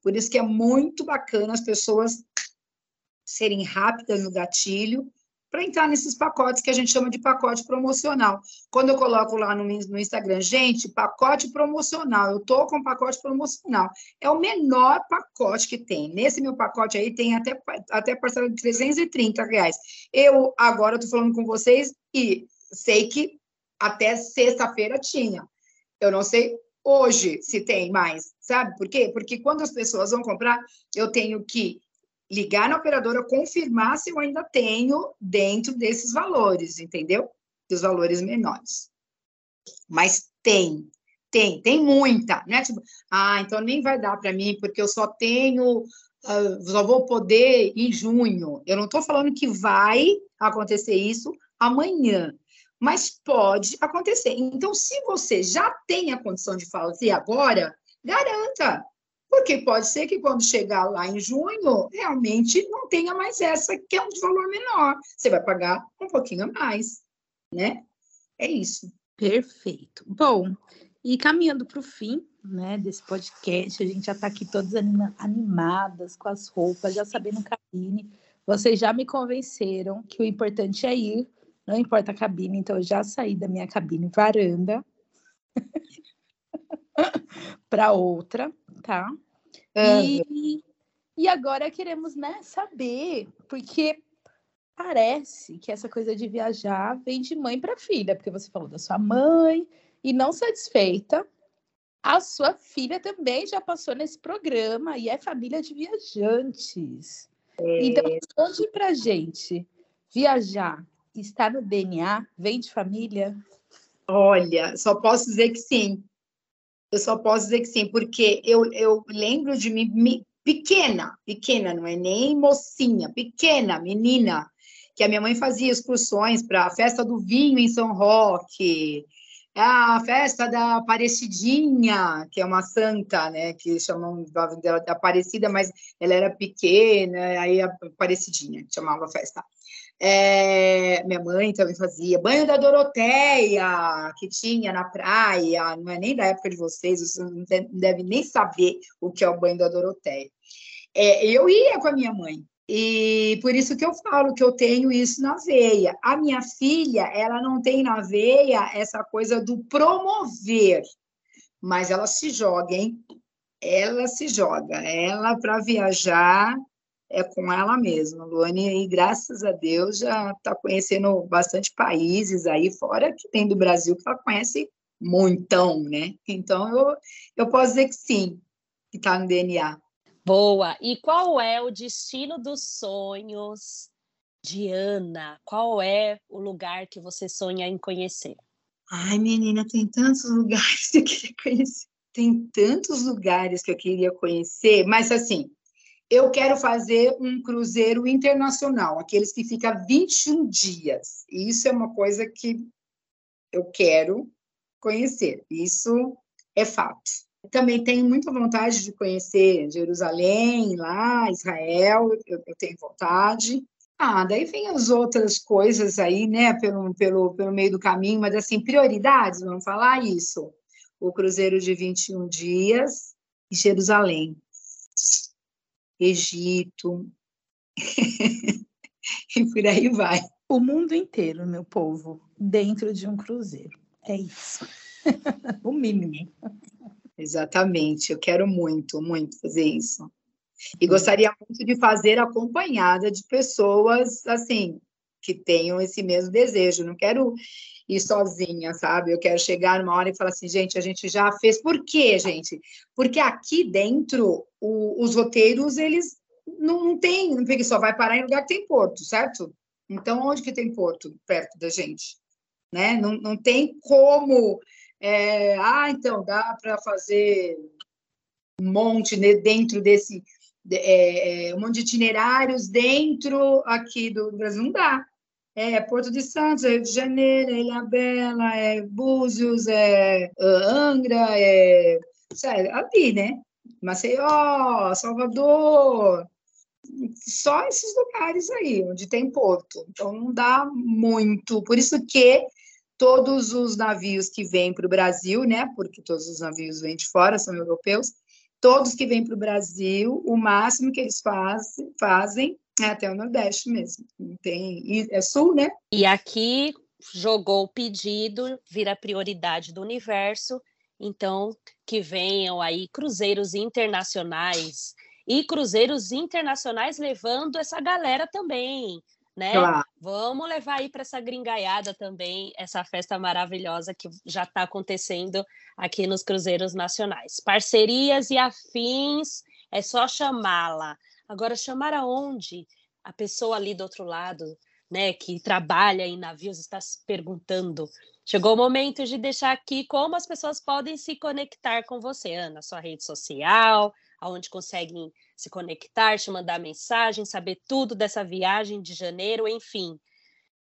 Por isso que é muito bacana as pessoas serem rápidas no gatilho para entrar nesses pacotes que a gente chama de pacote promocional. Quando eu coloco lá no, no Instagram, gente, pacote promocional, eu tô com pacote promocional. É o menor pacote que tem. Nesse meu pacote aí tem até, até parcela de 330 reais. Eu agora estou falando com vocês e sei que até sexta-feira tinha. Eu não sei hoje se tem mais, sabe por quê? Porque quando as pessoas vão comprar, eu tenho que ligar na operadora, confirmar se eu ainda tenho dentro desses valores, entendeu? Dos valores menores. Mas tem, tem, tem muita, né? Tipo, ah, então nem vai dar para mim, porque eu só tenho, uh, só vou poder em junho. Eu não estou falando que vai acontecer isso amanhã, mas pode acontecer. Então, se você já tem a condição de fazer agora, garanta, porque pode ser que quando chegar lá em junho, realmente não tenha mais essa, que é um valor menor. Você vai pagar um pouquinho a mais, né? É isso. Perfeito. Bom, e caminhando para o fim né, desse podcast, a gente já está aqui todas anima animadas com as roupas, já sabendo cabine. Vocês já me convenceram que o importante é ir, não importa a cabine, então eu já saí da minha cabine varanda para outra, tá? E, e agora queremos né, saber, porque parece que essa coisa de viajar vem de mãe para filha, porque você falou da sua mãe e não satisfeita, a sua filha também já passou nesse programa e é família de viajantes. É. Então, conte pra gente, viajar está no DNA, vem de família? Olha, só posso dizer que sim. Eu só posso dizer que sim, porque eu, eu lembro de mim me, pequena, pequena, não é nem mocinha, pequena, menina, que a minha mãe fazia excursões para a festa do vinho em São Roque, a festa da Aparecidinha, que é uma santa, né, que chamam dela de Aparecida, mas ela era pequena, aí a Aparecidinha chamava a festa. É, minha mãe também fazia banho da Doroteia, que tinha na praia, não é nem da época de vocês, vocês não devem nem saber o que é o banho da Doroteia. É, eu ia com a minha mãe, e por isso que eu falo que eu tenho isso na veia. A minha filha, ela não tem na veia essa coisa do promover, mas ela se joga, hein? Ela se joga. Ela, para viajar, é com ela mesma. Luane, aí, graças a Deus, já está conhecendo bastante países aí fora que tem do Brasil que ela conhece muitão, né? Então, eu, eu posso dizer que sim, que está no DNA. Boa! E qual é o destino dos sonhos de Ana? Qual é o lugar que você sonha em conhecer? Ai, menina, tem tantos lugares que eu queria conhecer. Tem tantos lugares que eu queria conhecer, mas assim, eu quero fazer um cruzeiro internacional, aqueles que ficam 21 dias. Isso é uma coisa que eu quero conhecer. Isso é fato. Também tenho muita vontade de conhecer Jerusalém, lá, Israel, eu, eu tenho vontade. Ah, daí vem as outras coisas aí, né, pelo, pelo, pelo meio do caminho, mas assim, prioridades, vamos falar isso. O cruzeiro de 21 dias e Jerusalém. Egito, e por aí vai. O mundo inteiro, meu povo, dentro de um cruzeiro. É isso. o mínimo. Exatamente. Eu quero muito, muito fazer isso. E gostaria muito de fazer acompanhada de pessoas, assim, que tenham esse mesmo desejo. Não quero ir sozinha, sabe? Eu quero chegar numa hora e falar assim, gente, a gente já fez. Por quê, gente? Porque aqui dentro, o, os roteiros, eles não, não porque só vai parar em lugar que tem porto, certo? Então, onde que tem porto perto da gente? Né? Não, não tem como É, ah, então dá para fazer um monte né, dentro desse é, é, um monte de itinerários dentro aqui do Brasil não dá. É Porto de Santos, é Rio de Janeiro, é Ilha Bela, é Búzios, é Angra, é sério, ali, né? Maceió, Salvador, só esses lugares aí, onde tem porto. Então, não dá muito. Por isso que todos os navios que vêm para o Brasil, né? Porque todos os navios vêm de fora, são europeus, todos que vêm para o Brasil, o máximo que eles faz, fazem é até o Nordeste mesmo. Tem, é Sul, né? E aqui jogou o pedido, vira prioridade do universo, então que venham aí cruzeiros internacionais e cruzeiros internacionais levando essa galera também, né? Claro. Vamos levar aí para essa gringaiada também essa festa maravilhosa que já está acontecendo aqui nos cruzeiros nacionais. Parcerias e afins, é só chamá-la. Agora, chamar aonde? A pessoa ali do outro lado, né, que trabalha em navios, está se perguntando. Chegou o momento de deixar aqui como as pessoas podem se conectar com você, Ana, sua rede social, aonde conseguem se conectar, te mandar mensagem, saber tudo dessa viagem de janeiro, enfim.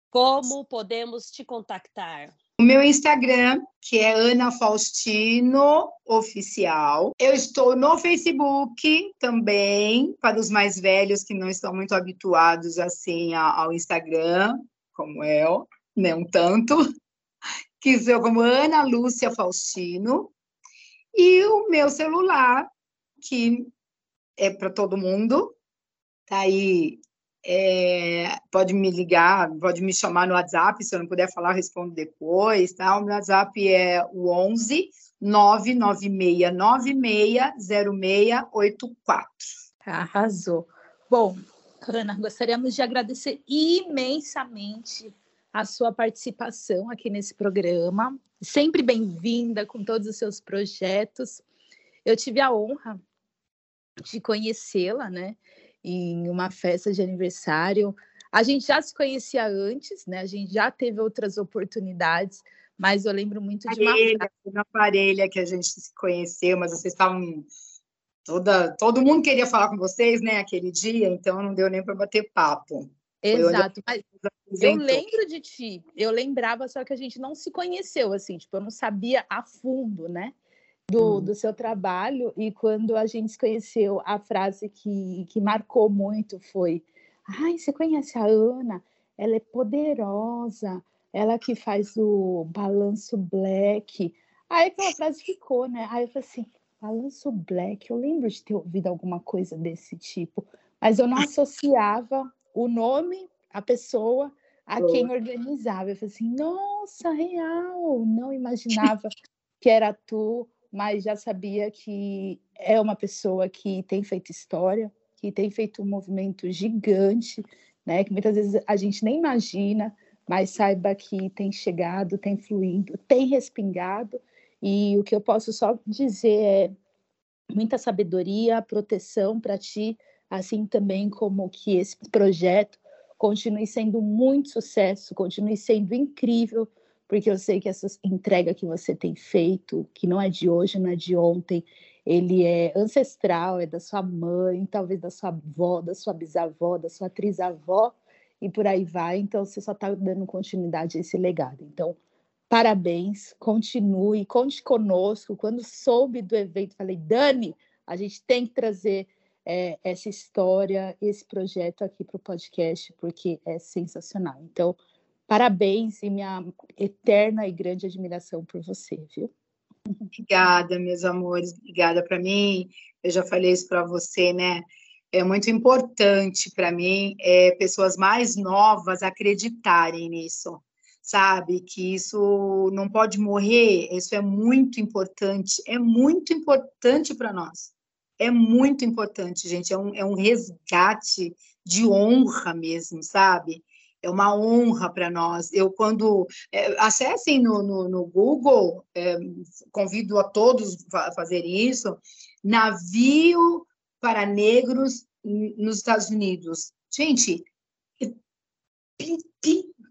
Como podemos te contactar? O meu Instagram, que é Ana Faustino Oficial. Eu estou no Facebook também, para os mais velhos que não estão muito habituados assim ao Instagram, como eu, né, um tanto. Que sou como Ana Lúcia Faustino. E o meu celular, que é para todo mundo, tá aí é, pode me ligar, pode me chamar no WhatsApp, se eu não puder falar, respondo depois, tá? O meu WhatsApp é o 11 996960684. Arrasou. Bom, Ana, gostaríamos de agradecer imensamente a sua participação aqui nesse programa. Sempre bem-vinda com todos os seus projetos. Eu tive a honra de conhecê-la, né? Em uma festa de aniversário. A gente já se conhecia antes, né? A gente já teve outras oportunidades, mas eu lembro muito parelha, de uma na parelha que a gente se conheceu, mas vocês estavam toda todo mundo queria falar com vocês, né, aquele dia, então não deu nem para bater papo. Exato, mas eu lembro de ti, eu lembrava, só que a gente não se conheceu, assim, tipo, eu não sabia a fundo, né? Do, hum. do seu trabalho e quando a gente se conheceu, a frase que, que marcou muito foi: Ai, você conhece a Ana? Ela é poderosa, ela que faz o balanço black. Aí aquela frase ficou, né? Aí eu falei assim: balanço black, eu lembro de ter ouvido alguma coisa desse tipo, mas eu não associava o nome, a pessoa, a quem organizava. Eu falei assim: nossa, real, não imaginava que era tu mas já sabia que é uma pessoa que tem feito história, que tem feito um movimento gigante, né, que muitas vezes a gente nem imagina, mas saiba que tem chegado, tem fluído, tem respingado, e o que eu posso só dizer é muita sabedoria, proteção para ti, assim também como que esse projeto continue sendo muito sucesso, continue sendo incrível, porque eu sei que essa entrega que você tem feito, que não é de hoje, não é de ontem, ele é ancestral, é da sua mãe, talvez da sua avó, da sua bisavó, da sua trisavó, e por aí vai. Então, você só está dando continuidade a esse legado. Então, parabéns, continue, conte conosco. Quando soube do evento, falei, Dani, a gente tem que trazer é, essa história, esse projeto aqui para o podcast, porque é sensacional. Então, Parabéns e minha eterna e grande admiração por você, viu? Obrigada, meus amores, obrigada para mim. Eu já falei isso para você, né? É muito importante para mim é, pessoas mais novas acreditarem nisso, sabe? Que isso não pode morrer, isso é muito importante, é muito importante para nós. É muito importante, gente, é um, é um resgate de honra mesmo, sabe? É uma honra para nós. Eu, quando é, acessem no, no, no Google, é, convido a todos a fazer isso, navio para negros nos Estados Unidos. Gente,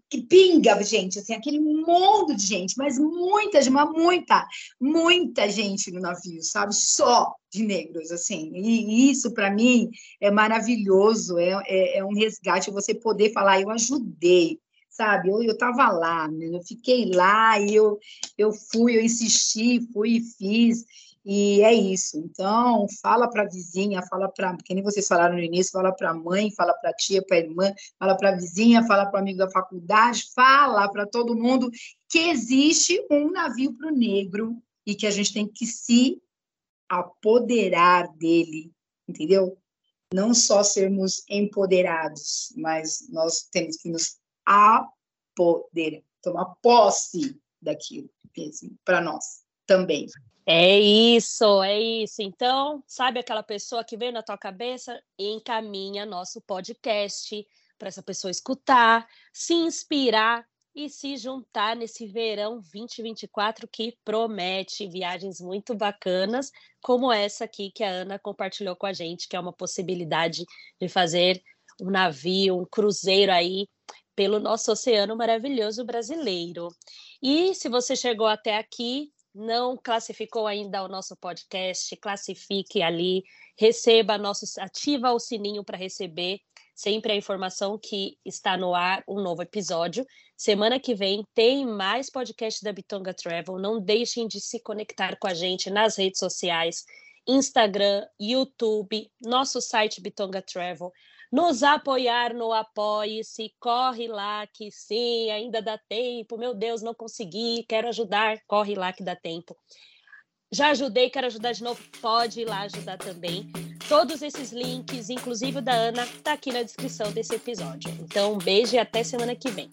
que pinga, gente, assim, aquele mundo de gente, mas muita, mas muita, muita gente no navio, sabe? Só de negros, assim. E isso, para mim, é maravilhoso, é, é, é, um resgate você poder falar, eu ajudei, sabe? Eu estava lá, né? eu fiquei lá, e eu, eu fui, eu insisti, fui e fiz. E é isso. Então, fala para a vizinha, fala para, que nem vocês falaram no início, fala para a mãe, fala para a tia, para a irmã, fala para a vizinha, fala para o amigo da faculdade, fala para todo mundo que existe um navio para o negro e que a gente tem que se apoderar dele, entendeu? Não só sermos empoderados, mas nós temos que nos apoderar, tomar posse daquilo para nós também. É isso, é isso. Então, sabe aquela pessoa que veio na tua cabeça? Encaminha nosso podcast para essa pessoa escutar, se inspirar e se juntar nesse verão 2024 que promete viagens muito bacanas, como essa aqui que a Ana compartilhou com a gente, que é uma possibilidade de fazer um navio, um cruzeiro aí pelo nosso oceano maravilhoso brasileiro. E se você chegou até aqui, não classificou ainda o nosso podcast, classifique ali, receba nosso, ativa o sininho para receber sempre a informação que está no ar um novo episódio. Semana que vem tem mais podcast da Bitonga Travel. Não deixem de se conectar com a gente nas redes sociais, Instagram, YouTube, nosso site Bitonga Travel nos apoiar no Apoie-se, corre lá que sim, ainda dá tempo, meu Deus, não consegui, quero ajudar, corre lá que dá tempo. Já ajudei, quero ajudar de novo, pode ir lá ajudar também. Todos esses links, inclusive o da Ana, tá aqui na descrição desse episódio. Então, um beijo e até semana que vem.